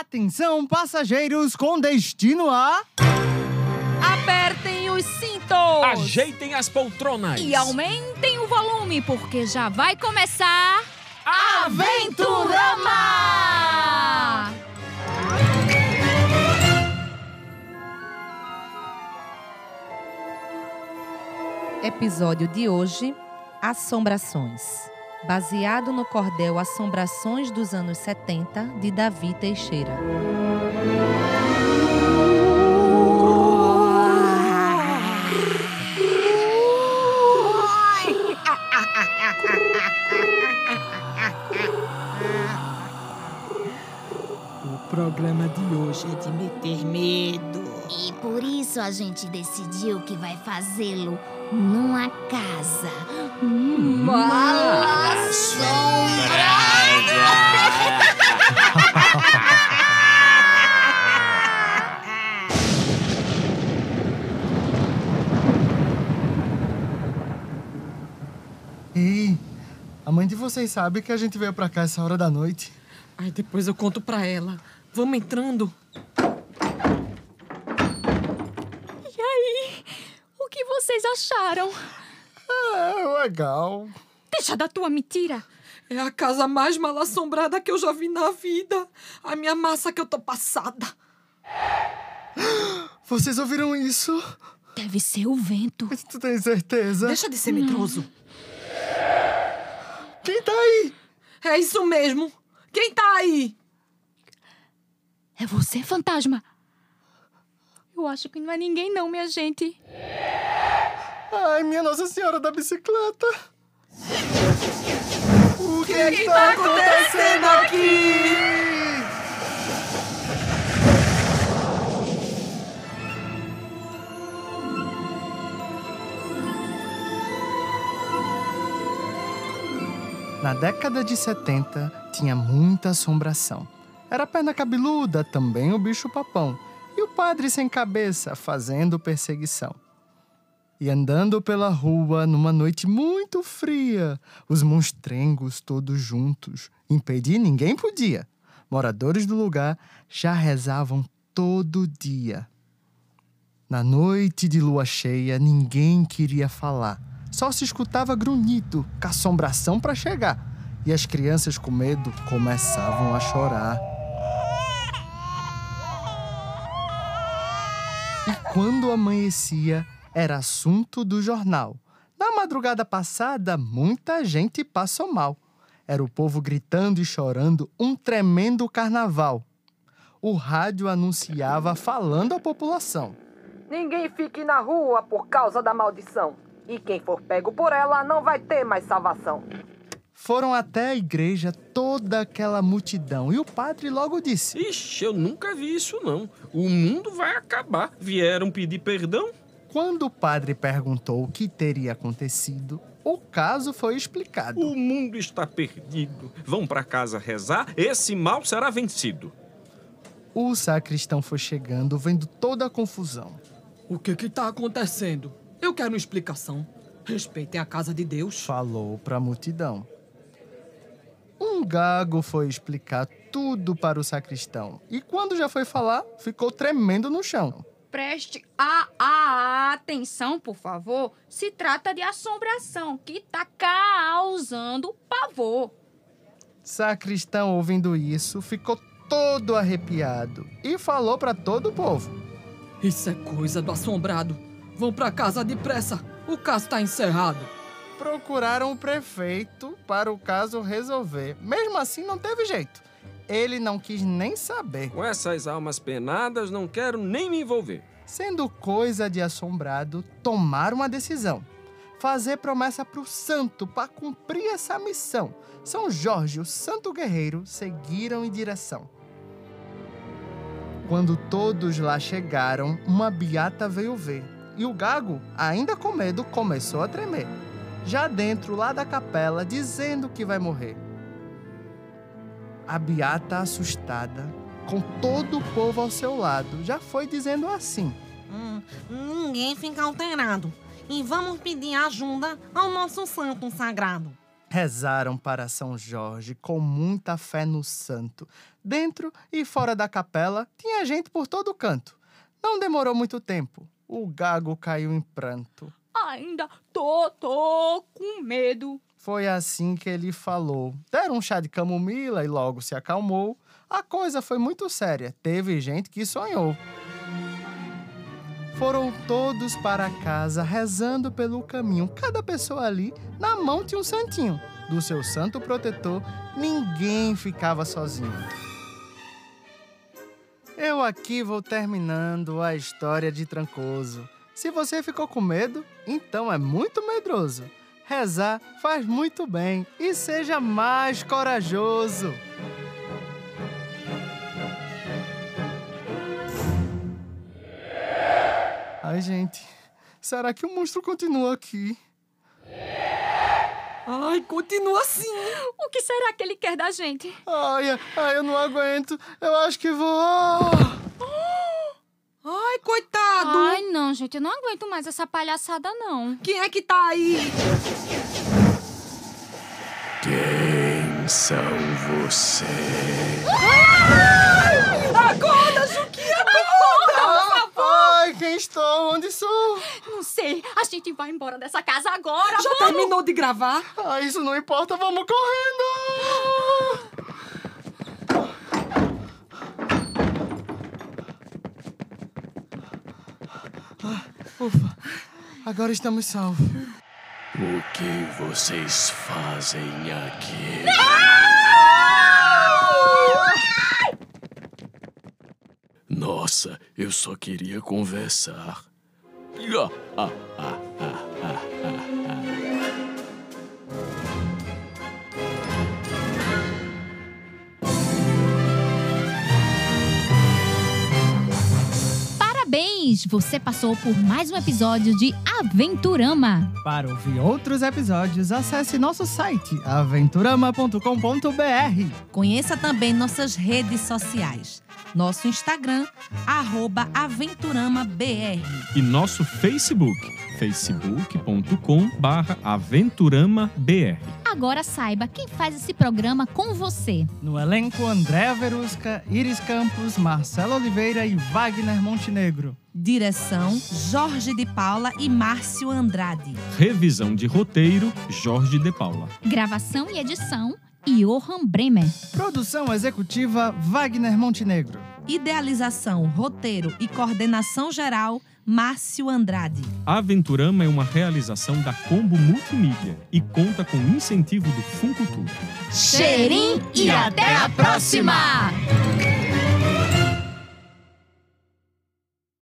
Atenção, passageiros com destino a. Apertem os cintos! Ajeitem as poltronas. E aumentem o volume, porque já vai começar. Aventurama! Episódio de hoje: Assombrações. Baseado no cordel Assombrações dos anos 70 de Davi Teixeira. O programa de hoje é de meter medo. E por isso a gente decidiu que vai fazê-lo numa casa. Mala Ei, a mãe de vocês sabe que a gente veio pra cá essa hora da noite. Aí depois eu conto pra ela. Vamos entrando. E aí? O que vocês acharam? É, legal. Deixa da tua mentira! É a casa mais mal assombrada que eu já vi na vida. A minha massa que eu tô passada. Vocês ouviram isso? Deve ser o vento. Tu tem certeza? Deixa de ser medroso. Quem tá aí? É isso mesmo. Quem tá aí? É você, fantasma? Eu acho que não é ninguém, não, minha gente. Ai, minha Nossa Senhora da bicicleta. O que, que tá acontecendo aqui? Na década de 70, tinha muita assombração. Era a perna cabeluda, também o bicho-papão, e o padre sem cabeça fazendo perseguição. E andando pela rua numa noite muito fria, os monstrengos todos juntos, impedir ninguém podia. Moradores do lugar já rezavam todo dia. Na noite de lua cheia, ninguém queria falar. Só se escutava grunhido, com assombração para chegar. E as crianças com medo começavam a chorar. E quando amanhecia, era assunto do jornal. Na madrugada passada, muita gente passou mal. Era o povo gritando e chorando um tremendo carnaval. O rádio anunciava falando à população. Ninguém fique na rua por causa da maldição. E quem for pego por ela não vai ter mais salvação. Foram até a igreja toda aquela multidão e o padre logo disse: Ixi, eu nunca vi isso não. O mundo vai acabar. Vieram pedir perdão? Quando o padre perguntou o que teria acontecido, o caso foi explicado. O mundo está perdido. Vão para casa rezar, esse mal será vencido. O sacristão foi chegando, vendo toda a confusão. O que que tá acontecendo? Eu quero uma explicação. Respeitem a casa de Deus. Falou para a multidão. Um gago foi explicar tudo para o sacristão e, quando já foi falar, ficou tremendo no chão. Preste a, a atenção, por favor. Se trata de assombração que tá causando pavor. Sacristão, ouvindo isso, ficou todo arrepiado e falou para todo o povo. Isso é coisa do assombrado. Vão pra casa depressa. O caso tá encerrado. Procuraram o prefeito para o caso resolver. Mesmo assim, não teve jeito. Ele não quis nem saber. Com essas almas penadas, não quero nem me envolver. Sendo coisa de assombrado, tomaram uma decisão. Fazer promessa para o santo para cumprir essa missão. São Jorge, o santo guerreiro, seguiram em direção. Quando todos lá chegaram, uma beata veio ver. E o gago, ainda com medo, começou a tremer. Já dentro lá da capela, dizendo que vai morrer. A beata, assustada, com todo o povo ao seu lado, já foi dizendo assim: Hum, ninguém fica alterado. E vamos pedir ajuda ao nosso santo sagrado. Rezaram para São Jorge com muita fé no santo. Dentro e fora da capela tinha gente por todo canto. Não demorou muito tempo. O gago caiu em pranto. Ainda tô, tô com medo. Foi assim que ele falou. Deram um chá de camomila e logo se acalmou. A coisa foi muito séria. Teve gente que sonhou. Foram todos para casa rezando pelo caminho. Cada pessoa ali, na mão tinha um santinho. Do seu santo protetor, ninguém ficava sozinho. Eu aqui vou terminando a história de Trancoso. Se você ficou com medo, então é muito medroso. Rezar faz muito bem e seja mais corajoso. Ai, gente, será que o monstro continua aqui? Ai, continua assim. O que será que ele quer da gente? Ai, ai, eu não aguento. Eu acho que vou. Ai, coitado. Ai, não, gente, eu não aguento mais essa palhaçada, não. Quem é que tá aí? Quem são vocês? Acorda, Juquinha, acorda! Ai, quem estou? Onde sou? Não sei, a gente vai embora dessa casa agora. Já vamos! terminou de gravar? Ah, isso não importa, vamos correndo! Ah, Ufa, agora estamos salvos. O que vocês fazem aqui? Nossa, eu só queria conversar. Ah, ah, ah, ah, ah, ah, ah. Parabéns! Você passou por mais um episódio de Aventurama. Para ouvir outros episódios, acesse nosso site aventurama.com.br. Conheça também nossas redes sociais. Nosso Instagram, arroba AventuramaBR. E nosso Facebook, facebook.com barra aventuramabr. Agora saiba quem faz esse programa com você. No elenco, Andréa Verusca, Iris Campos, Marcelo Oliveira e Wagner Montenegro. Direção, Jorge de Paula e Márcio Andrade. Revisão de roteiro, Jorge de Paula. Gravação e edição, Johan Bremer. Produção executiva, Wagner Montenegro. Idealização, roteiro e coordenação geral, Márcio Andrade. Aventurama é uma realização da Combo Multimídia e conta com incentivo do Funcultura. Cheirinho e até a próxima!